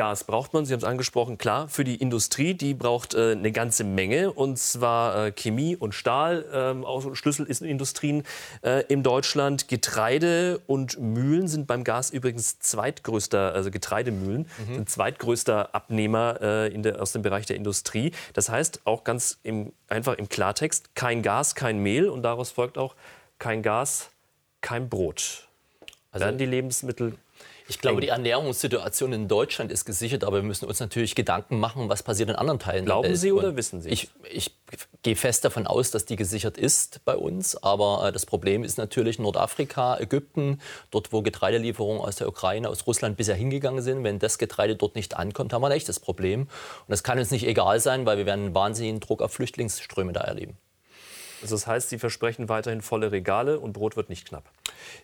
Gas braucht man, Sie haben es angesprochen, klar, für die Industrie, die braucht äh, eine ganze Menge, und zwar äh, Chemie und Stahl, äh, auch Schlüsselindustrien äh, in Deutschland. Getreide und Mühlen sind beim Gas übrigens zweitgrößter, also Getreidemühlen mhm. sind zweitgrößter Abnehmer äh, der, aus dem Bereich der Industrie. Das heißt auch ganz im, einfach im Klartext, kein Gas, kein Mehl und daraus folgt auch kein Gas, kein Brot. Also Werden die Lebensmittel ich glaube, die Ernährungssituation in Deutschland ist gesichert, aber wir müssen uns natürlich Gedanken machen, was passiert in anderen Teilen Glauben der Welt. Sie oder wissen Sie? Ich, ich, gehe fest davon aus, dass die gesichert ist bei uns. Aber äh, das Problem ist natürlich Nordafrika, Ägypten, dort, wo Getreidelieferungen aus der Ukraine, aus Russland bisher hingegangen sind. Wenn das Getreide dort nicht ankommt, haben wir ein echtes Problem. Und das kann uns nicht egal sein, weil wir werden einen wahnsinnigen Druck auf Flüchtlingsströme da erleben. Also das heißt, Sie versprechen weiterhin volle Regale und Brot wird nicht knapp.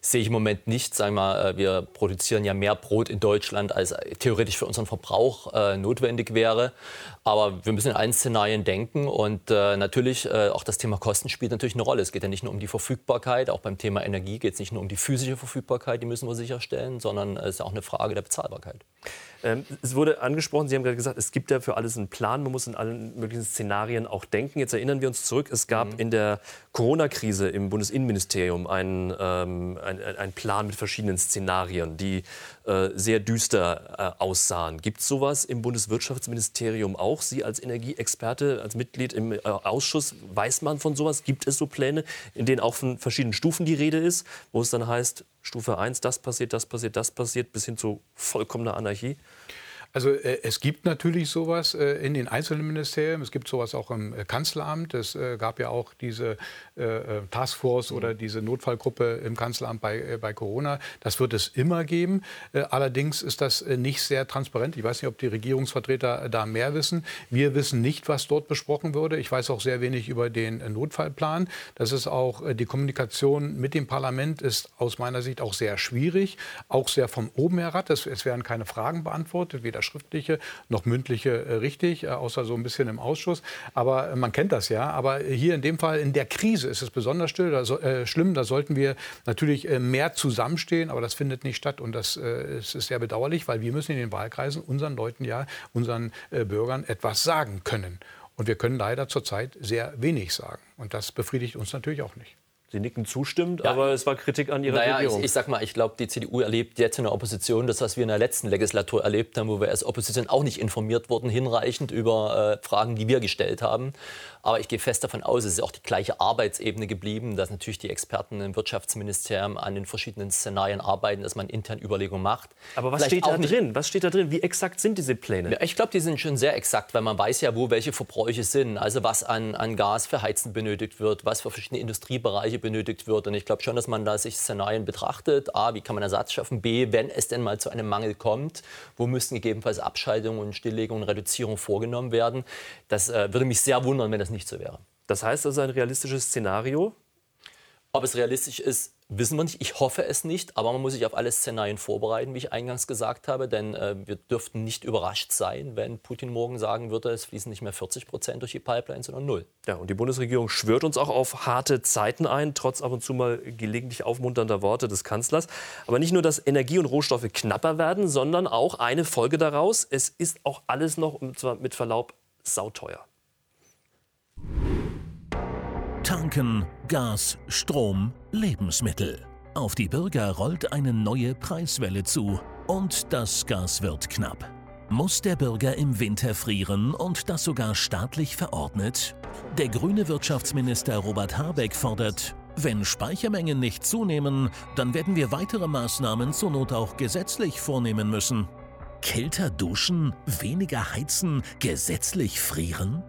Sehe ich im Moment nicht. Sagen wir, äh, wir produzieren ja mehr Brot in Deutschland, als theoretisch für unseren Verbrauch äh, notwendig wäre. Aber wir müssen in allen Szenarien denken und äh, natürlich äh, auch das Thema Kosten spielt natürlich eine Rolle. Es geht ja nicht nur um die Verfügbarkeit, auch beim Thema Energie geht es nicht nur um die physische Verfügbarkeit, die müssen wir sicherstellen, sondern es ist auch eine Frage der Bezahlbarkeit. Ähm, es wurde angesprochen, Sie haben gerade gesagt, es gibt ja für alles einen Plan, man muss in allen möglichen Szenarien auch denken. Jetzt erinnern wir uns zurück, es gab mhm. in der Corona-Krise im Bundesinnenministerium einen, ähm, ein, ein Plan mit verschiedenen Szenarien, die äh, sehr düster äh, aussahen. Gibt es sowas im Bundeswirtschaftsministerium auch? Sie als Energieexperte, als Mitglied im äh, Ausschuss, weiß man von sowas? Gibt es so Pläne, in denen auch von verschiedenen Stufen die Rede ist, wo es dann heißt, Stufe 1, das passiert, das passiert, das passiert, bis hin zu vollkommener Anarchie? Also äh, es gibt natürlich sowas äh, in den einzelnen Ministerien. Es gibt sowas auch im äh, Kanzleramt. Es äh, gab ja auch diese äh, äh, Taskforce mhm. oder diese Notfallgruppe im Kanzleramt bei, bei Corona. Das wird es immer geben. allerdings ist das nicht sehr transparent. Ich weiß nicht, ob die Regierungsvertreter da mehr wissen. Wir wissen nicht, was dort besprochen wurde. Ich weiß auch sehr wenig über den Notfallplan. Das ist auch die Kommunikation mit dem Parlament ist aus meiner Sicht auch sehr schwierig, auch sehr vom oben herab. Es, es werden keine Fragen beantwortet, weder schriftliche noch mündliche äh, richtig, äh, außer so ein bisschen im Ausschuss. Aber äh, man kennt das ja. Aber hier in dem Fall in der Krise ist es besonders still, da so, äh, schlimm. Da sollten wir natürlich äh, mehr zusammenstehen. Aber das findet nicht statt. Und das äh, ist sehr bedauerlich, weil wir müssen in den Wahlkreisen unseren Leuten ja, unseren Bürgern etwas sagen können. Und wir können leider zurzeit sehr wenig sagen. Und das befriedigt uns natürlich auch nicht. Sie nicken zustimmend, ja. aber es war Kritik an Ihrer naja, Regierung. Ich, ich sag mal, ich glaube, die CDU erlebt jetzt in der Opposition das, was wir in der letzten Legislatur erlebt haben, wo wir als Opposition auch nicht informiert wurden, hinreichend über äh, Fragen, die wir gestellt haben. Aber ich gehe fest davon aus, es ist auch die gleiche Arbeitsebene geblieben, dass natürlich die Experten im Wirtschaftsministerium an den verschiedenen Szenarien arbeiten, dass man intern Überlegungen macht. Aber was Vielleicht steht da drin? Was steht da drin? Wie exakt sind diese Pläne? Ja, ich glaube, die sind schon sehr exakt, weil man weiß ja, wo welche Verbräuche sind. Also was an, an Gas für Heizen benötigt wird, was für verschiedene Industriebereiche benötigt wird. Und ich glaube schon, dass man da sich Szenarien betrachtet. A, wie kann man Ersatz schaffen? B, wenn es denn mal zu einem Mangel kommt, wo müssten gegebenenfalls Abschaltungen und Stilllegungen und Reduzierungen vorgenommen werden? Das äh, würde mich sehr wundern, wenn das nicht so wäre. Das heißt also ein realistisches Szenario? Ob es realistisch ist, wissen wir nicht. Ich hoffe es nicht, aber man muss sich auf alle Szenarien vorbereiten, wie ich eingangs gesagt habe, denn äh, wir dürften nicht überrascht sein, wenn Putin morgen sagen würde, es fließen nicht mehr 40 Prozent durch die Pipeline, sondern null. Ja, und die Bundesregierung schwört uns auch auf harte Zeiten ein, trotz ab und zu mal gelegentlich aufmunternder Worte des Kanzlers. Aber nicht nur, dass Energie und Rohstoffe knapper werden, sondern auch eine Folge daraus, es ist auch alles noch, und zwar mit Verlaub, sauteuer. Tanken, Gas, Strom, Lebensmittel. Auf die Bürger rollt eine neue Preiswelle zu und das Gas wird knapp. Muss der Bürger im Winter frieren und das sogar staatlich verordnet? Der grüne Wirtschaftsminister Robert Habeck fordert, wenn Speichermengen nicht zunehmen, dann werden wir weitere Maßnahmen zur Not auch gesetzlich vornehmen müssen. Kälter duschen, weniger heizen, gesetzlich frieren?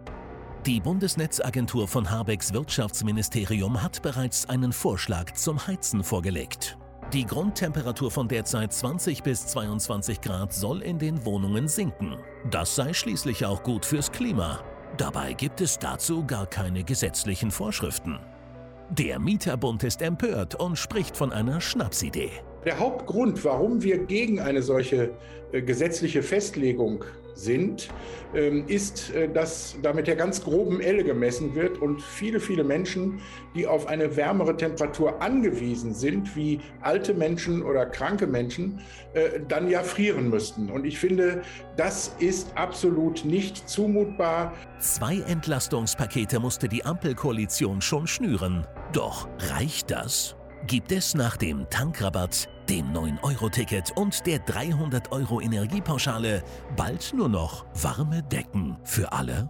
Die Bundesnetzagentur von Habecks Wirtschaftsministerium hat bereits einen Vorschlag zum Heizen vorgelegt. Die Grundtemperatur von derzeit 20 bis 22 Grad soll in den Wohnungen sinken. Das sei schließlich auch gut fürs Klima. Dabei gibt es dazu gar keine gesetzlichen Vorschriften. Der Mieterbund ist empört und spricht von einer Schnapsidee. Der Hauptgrund, warum wir gegen eine solche äh, gesetzliche Festlegung sind, ähm, ist, äh, dass da mit der ganz groben Elle gemessen wird und viele, viele Menschen, die auf eine wärmere Temperatur angewiesen sind, wie alte Menschen oder kranke Menschen, äh, dann ja frieren müssten. Und ich finde, das ist absolut nicht zumutbar. Zwei Entlastungspakete musste die Ampelkoalition schon schnüren. Doch reicht das? Gibt es nach dem Tankrabatt dem 9-Euro-Ticket und der 300 Euro Energiepauschale bald nur noch warme Decken für alle?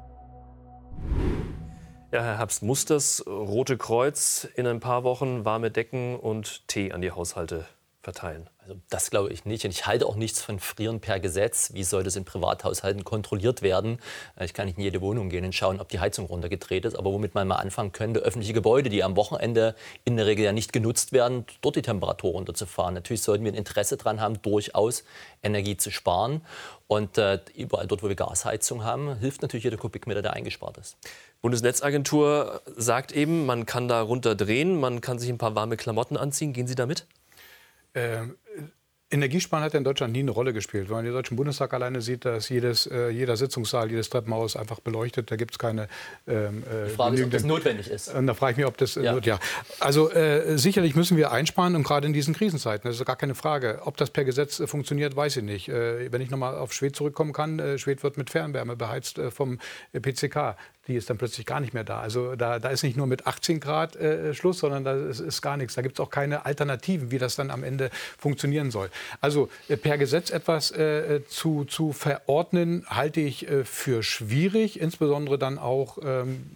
Ja, Herr Herbst, muss das Rote Kreuz in ein paar Wochen warme Decken und Tee an die Haushalte verteilen? Also das glaube ich nicht. Und ich halte auch nichts von Frieren per Gesetz. Wie soll das in Privathaushalten kontrolliert werden? Äh, ich kann nicht in jede Wohnung gehen und schauen, ob die Heizung runtergedreht ist. Aber womit man mal anfangen könnte, öffentliche Gebäude, die am Wochenende in der Regel ja nicht genutzt werden, dort die Temperatur runterzufahren. Natürlich sollten wir ein Interesse daran haben, durchaus Energie zu sparen. Und äh, überall dort, wo wir Gasheizung haben, hilft natürlich jeder Kubikmeter, der eingespart ist. Bundesnetzagentur sagt eben, man kann da runterdrehen, man kann sich ein paar warme Klamotten anziehen. Gehen Sie damit? Ähm, Energiesparen hat ja in Deutschland nie eine Rolle gespielt. Wenn man den Deutschen Bundestag alleine sieht, dass jedes, äh, jeder Sitzungssaal, jedes Treppenhaus einfach beleuchtet, da gibt es keine. Ähm, äh, die Frage ist, ob das notwendig ist. Und da frage ich mich, ob das. Ja. Äh, ja. Also äh, sicherlich müssen wir einsparen und gerade in diesen Krisenzeiten, das ist gar keine Frage. Ob das per Gesetz äh, funktioniert, weiß ich nicht. Äh, wenn ich nochmal auf Schwed zurückkommen kann, äh, Schwed wird mit Fernwärme beheizt vom PCK die ist dann plötzlich gar nicht mehr da. Also da, da ist nicht nur mit 18 Grad äh, Schluss, sondern da ist, ist gar nichts. Da gibt es auch keine Alternativen, wie das dann am Ende funktionieren soll. Also äh, per Gesetz etwas äh, zu, zu verordnen, halte ich äh, für schwierig, insbesondere dann auch, ähm,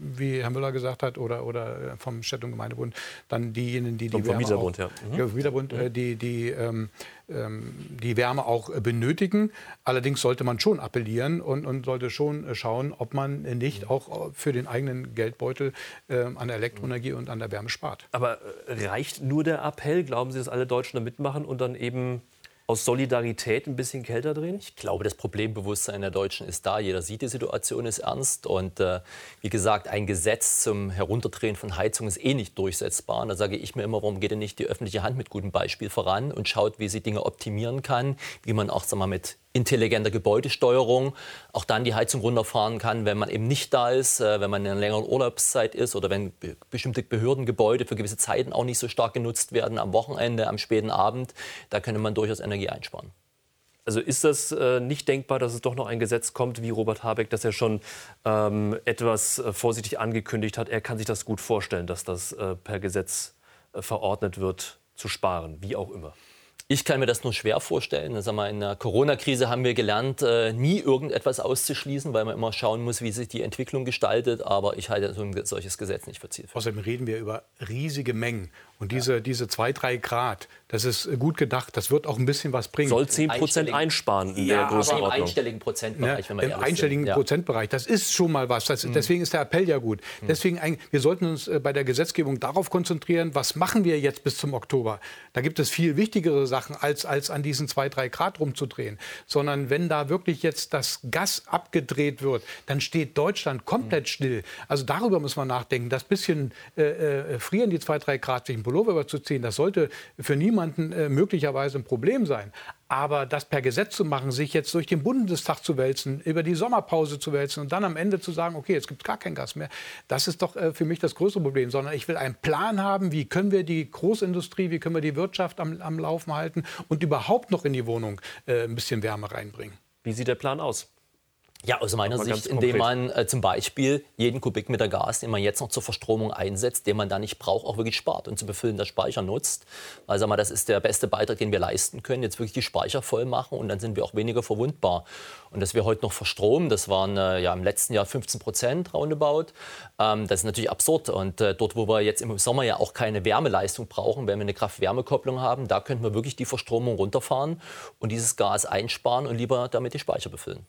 wie Herr Müller gesagt hat, oder, oder äh, vom Städte- und Gemeindebund, dann diejenigen, die die vom Mieterbund, ja. Mhm. ja. Mieterbund, mhm. die, die ähm, die Wärme auch benötigen. Allerdings sollte man schon appellieren und, und sollte schon schauen, ob man nicht auch für den eigenen Geldbeutel äh, an der Elektroenergie und an der Wärme spart. Aber äh, reicht nur der Appell? Glauben Sie, dass alle Deutschen da mitmachen und dann eben aus Solidarität ein bisschen kälter drehen? Ich glaube, das Problembewusstsein der Deutschen ist da. Jeder sieht, die Situation ist ernst. Und äh, wie gesagt, ein Gesetz zum Herunterdrehen von Heizung ist eh nicht durchsetzbar. Und da sage ich mir immer, warum geht denn nicht die öffentliche Hand mit gutem Beispiel voran und schaut, wie sie Dinge optimieren kann, wie man auch sag mal, mit intelligenter Gebäudesteuerung auch dann die Heizung runterfahren kann, wenn man eben nicht da ist, äh, wenn man in einer längeren Urlaubszeit ist oder wenn bestimmte Behördengebäude für gewisse Zeiten auch nicht so stark genutzt werden, am Wochenende, am späten Abend. Da könnte man durchaus Energie einsparen. Also ist das äh, nicht denkbar, dass es doch noch ein Gesetz kommt, wie Robert Habeck das ja schon ähm, etwas äh, vorsichtig angekündigt hat? Er kann sich das gut vorstellen, dass das äh, per Gesetz äh, verordnet wird, zu sparen, wie auch immer. Ich kann mir das nur schwer vorstellen. Sag mal, in der Corona-Krise haben wir gelernt, äh, nie irgendetwas auszuschließen, weil man immer schauen muss, wie sich die Entwicklung gestaltet. Aber ich halte so ein solches Gesetz nicht für zielführend. Außerdem reden wir über riesige Mengen. Und diese, ja. diese zwei, drei Grad, das ist gut gedacht. Das wird auch ein bisschen was bringen. Soll 10 Prozent einsparen in ja, der Größenordnung. Im einstelligen Prozentbereich, wenn wir Im einstelligen sind. Prozentbereich. Das ist schon mal was. Das, mhm. Deswegen ist der Appell ja gut. Mhm. Deswegen, wir sollten uns äh, bei der Gesetzgebung darauf konzentrieren, was machen wir jetzt bis zum Oktober. Da gibt es viel wichtigere Sachen, als, als an diesen zwei, drei Grad rumzudrehen. Sondern wenn da wirklich jetzt das Gas abgedreht wird, dann steht Deutschland komplett mhm. still. Also darüber muss man nachdenken. Das bisschen äh, äh, frieren die zwei, drei Grad sich Pullover überzuziehen, das sollte für niemanden äh, möglicherweise ein Problem sein. Aber das per Gesetz zu machen, sich jetzt durch den Bundestag zu wälzen, über die Sommerpause zu wälzen und dann am Ende zu sagen, okay, jetzt gibt es gar kein Gas mehr, das ist doch äh, für mich das größere Problem. Sondern ich will einen Plan haben, wie können wir die Großindustrie, wie können wir die Wirtschaft am, am Laufen halten und überhaupt noch in die Wohnung äh, ein bisschen Wärme reinbringen. Wie sieht der Plan aus? Ja, aus meiner Sicht, indem man äh, zum Beispiel jeden Kubikmeter Gas, den man jetzt noch zur Verstromung einsetzt, den man dann nicht braucht, auch wirklich spart und zu befüllen der Speicher nutzt. Weil sag mal, das ist der beste Beitrag, den wir leisten können, jetzt wirklich die Speicher voll machen und dann sind wir auch weniger verwundbar. Und dass wir heute noch verstromen, das waren äh, ja im letzten Jahr 15 Prozent roundabout, ähm, das ist natürlich absurd. Und äh, dort, wo wir jetzt im Sommer ja auch keine Wärmeleistung brauchen, wenn wir eine Kraft-Wärme-Kopplung haben, da könnten wir wirklich die Verstromung runterfahren und dieses Gas einsparen und lieber damit die Speicher befüllen.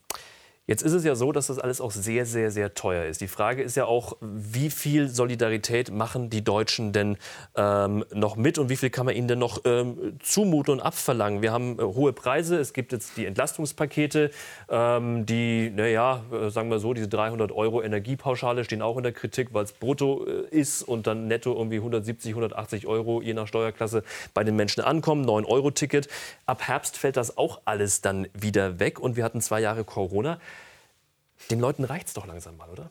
Jetzt ist es ja so, dass das alles auch sehr, sehr, sehr teuer ist. Die Frage ist ja auch, wie viel Solidarität machen die Deutschen denn ähm, noch mit und wie viel kann man ihnen denn noch ähm, zumuten und abverlangen? Wir haben äh, hohe Preise, es gibt jetzt die Entlastungspakete, ähm, die, naja, äh, sagen wir so, diese 300 Euro Energiepauschale stehen auch in der Kritik, weil es brutto äh, ist und dann netto irgendwie 170, 180 Euro je nach Steuerklasse bei den Menschen ankommen. 9-Euro-Ticket. Ab Herbst fällt das auch alles dann wieder weg und wir hatten zwei Jahre Corona. Den Leuten reicht es doch langsam mal, oder?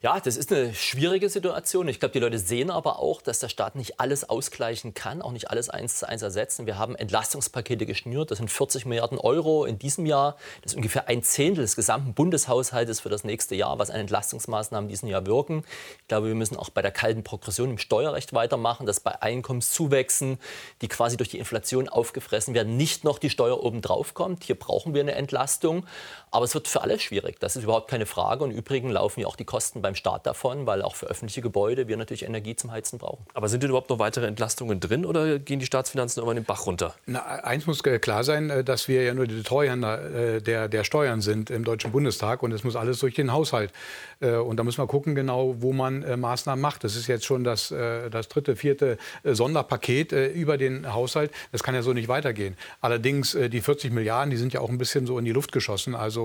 Ja, das ist eine schwierige Situation. Ich glaube, die Leute sehen aber auch, dass der Staat nicht alles ausgleichen kann, auch nicht alles eins zu eins ersetzen. Wir haben Entlastungspakete geschnürt. Das sind 40 Milliarden Euro in diesem Jahr. Das ist ungefähr ein Zehntel des gesamten Bundeshaushaltes für das nächste Jahr, was an Entlastungsmaßnahmen in diesem Jahr wirken. Ich glaube, wir müssen auch bei der kalten Progression im Steuerrecht weitermachen, dass bei Einkommenszuwächsen, die quasi durch die Inflation aufgefressen werden, nicht noch die Steuer obendrauf kommt. Hier brauchen wir eine Entlastung. Aber es wird für alle schwierig. Das ist überhaupt keine Frage. Und im Übrigen laufen ja auch die Kosten beim Staat davon, weil auch für öffentliche Gebäude wir natürlich Energie zum Heizen brauchen. Aber sind denn überhaupt noch weitere Entlastungen drin oder gehen die Staatsfinanzen immer den Bach runter? Na, eins muss klar sein, äh, dass wir ja nur die Treuhänder äh, der, der Steuern sind im Deutschen Bundestag und es muss alles durch den Haushalt. Äh, und da müssen wir gucken genau, wo man Maßnahmen macht. Das ist jetzt schon das, das dritte, vierte Sonderpaket über den Haushalt. Das kann ja so nicht weitergehen. Allerdings die 40 Milliarden, die sind ja auch ein bisschen so in die Luft geschossen. Also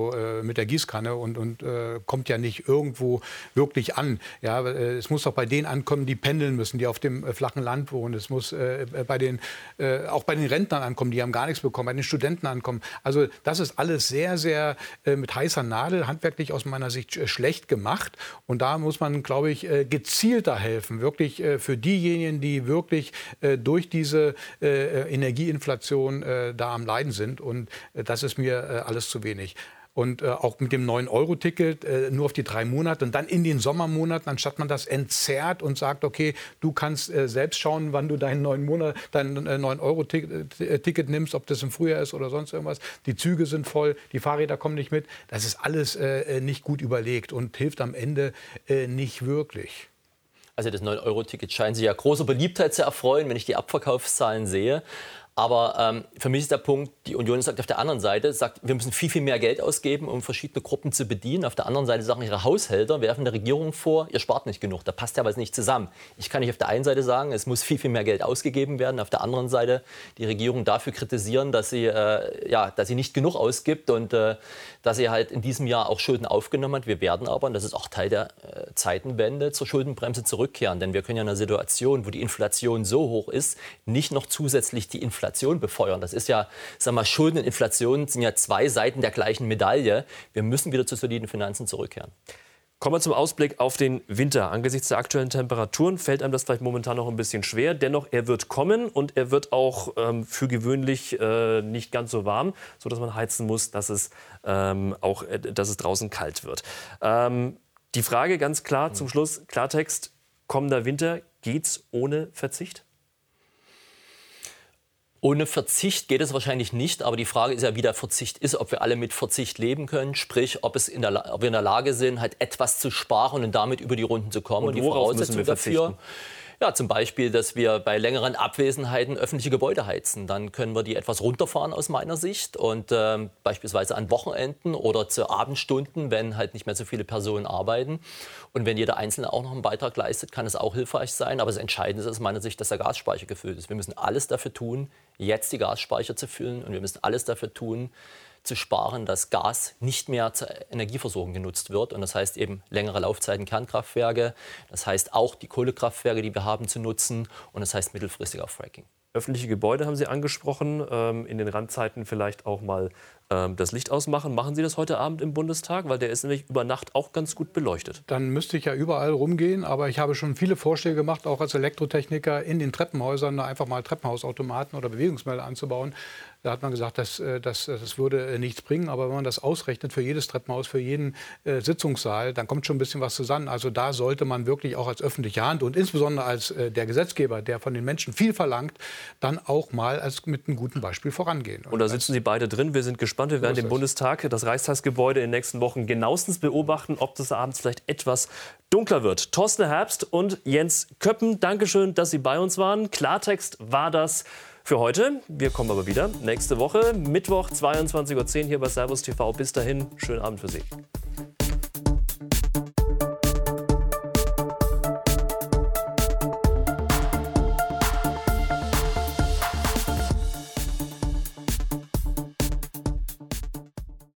mit der Gießkanne und, und kommt ja nicht irgendwo wirklich an. Ja, äh, es muss auch bei denen ankommen, die pendeln müssen, die auf dem äh, flachen Land wohnen. Es muss äh, bei den, äh, auch bei den Rentnern ankommen, die haben gar nichts bekommen, bei den Studenten ankommen. Also das ist alles sehr, sehr äh, mit heißer Nadel, handwerklich aus meiner Sicht äh, schlecht gemacht. Und da muss man, glaube ich, gezielter helfen, wirklich für diejenigen, die wirklich durch diese Energieinflation da am Leiden sind. Und das ist mir alles zu wenig. Und äh, auch mit dem 9-Euro-Ticket äh, nur auf die drei Monate und dann in den Sommermonaten, anstatt man das entzerrt und sagt, okay, du kannst äh, selbst schauen, wann du dein 9-Euro-Ticket äh, äh, nimmst, ob das im Frühjahr ist oder sonst irgendwas. Die Züge sind voll, die Fahrräder kommen nicht mit. Das ist alles äh, nicht gut überlegt und hilft am Ende nicht wirklich. Also das 9-Euro-Ticket scheint sich ja großer Beliebtheit zu erfreuen, wenn ich die Abverkaufszahlen sehe. Aber ähm, für mich ist der Punkt, die Union sagt auf der anderen Seite, sagt, wir müssen viel, viel mehr Geld ausgeben, um verschiedene Gruppen zu bedienen. Auf der anderen Seite sagen ihre Haushälter, werfen der Regierung vor, ihr spart nicht genug. Da passt ja was nicht zusammen. Ich kann nicht auf der einen Seite sagen, es muss viel, viel mehr Geld ausgegeben werden. Auf der anderen Seite die Regierung dafür kritisieren, dass sie, äh, ja, dass sie nicht genug ausgibt und äh, dass sie halt in diesem Jahr auch Schulden aufgenommen hat. Wir werden aber, und das ist auch Teil der äh, Zeitenwende, zur Schuldenbremse zurückkehren. Denn wir können ja in einer Situation, wo die Inflation so hoch ist, nicht noch zusätzlich die Inflation Inflation befeuern. Das ist ja, sag mal, Schulden und Inflation sind ja zwei Seiten der gleichen Medaille. Wir müssen wieder zu soliden Finanzen zurückkehren. Kommen wir zum Ausblick auf den Winter. Angesichts der aktuellen Temperaturen fällt einem das vielleicht momentan noch ein bisschen schwer. Dennoch, er wird kommen und er wird auch ähm, für gewöhnlich äh, nicht ganz so warm, sodass man heizen muss, dass es, ähm, auch, äh, dass es draußen kalt wird. Ähm, die Frage ganz klar zum Schluss, Klartext, kommender Winter, geht's ohne Verzicht? Ohne Verzicht geht es wahrscheinlich nicht, aber die Frage ist ja, wie der Verzicht ist, ob wir alle mit Verzicht leben können, sprich, ob, es in der, ob wir in der Lage sind, halt etwas zu sparen und damit über die Runden zu kommen. Und, und die Voraussetzung dafür ja, zum Beispiel, dass wir bei längeren Abwesenheiten öffentliche Gebäude heizen. Dann können wir die etwas runterfahren aus meiner Sicht und äh, beispielsweise an Wochenenden oder zu Abendstunden, wenn halt nicht mehr so viele Personen arbeiten. Und wenn jeder Einzelne auch noch einen Beitrag leistet, kann es auch hilfreich sein. Aber das Entscheidende ist aus meiner Sicht, dass der Gasspeicher gefüllt ist. Wir müssen alles dafür tun, jetzt die Gasspeicher zu füllen und wir müssen alles dafür tun, zu sparen, dass Gas nicht mehr zur Energieversorgung genutzt wird. Und das heißt eben längere Laufzeiten Kernkraftwerke, das heißt auch die Kohlekraftwerke, die wir haben, zu nutzen und das heißt mittelfristig auf Fracking. Öffentliche Gebäude haben Sie angesprochen, ähm, in den Randzeiten vielleicht auch mal das Licht ausmachen. Machen Sie das heute Abend im Bundestag? Weil der ist nämlich über Nacht auch ganz gut beleuchtet. Dann müsste ich ja überall rumgehen, aber ich habe schon viele Vorschläge gemacht, auch als Elektrotechniker, in den Treppenhäusern einfach mal Treppenhausautomaten oder Bewegungsmelder anzubauen. Da hat man gesagt, das, äh, das, das würde äh, nichts bringen. Aber wenn man das ausrechnet für jedes Treppenhaus, für jeden äh, Sitzungssaal, dann kommt schon ein bisschen was zusammen. Also da sollte man wirklich auch als öffentliche Hand und insbesondere als äh, der Gesetzgeber, der von den Menschen viel verlangt, dann auch mal als mit einem guten Beispiel vorangehen. Und, und da sitzen Sie beide drin. Wir sind gespannt. Wir werden den Bundestag, das Reichstagsgebäude in den nächsten Wochen genauestens beobachten, ob das abends vielleicht etwas dunkler wird. Thorsten Herbst und Jens Köppen, Dankeschön, dass Sie bei uns waren. Klartext war das für heute. Wir kommen aber wieder nächste Woche, Mittwoch 22.10 Uhr hier bei Servus TV. Bis dahin, schönen Abend für Sie.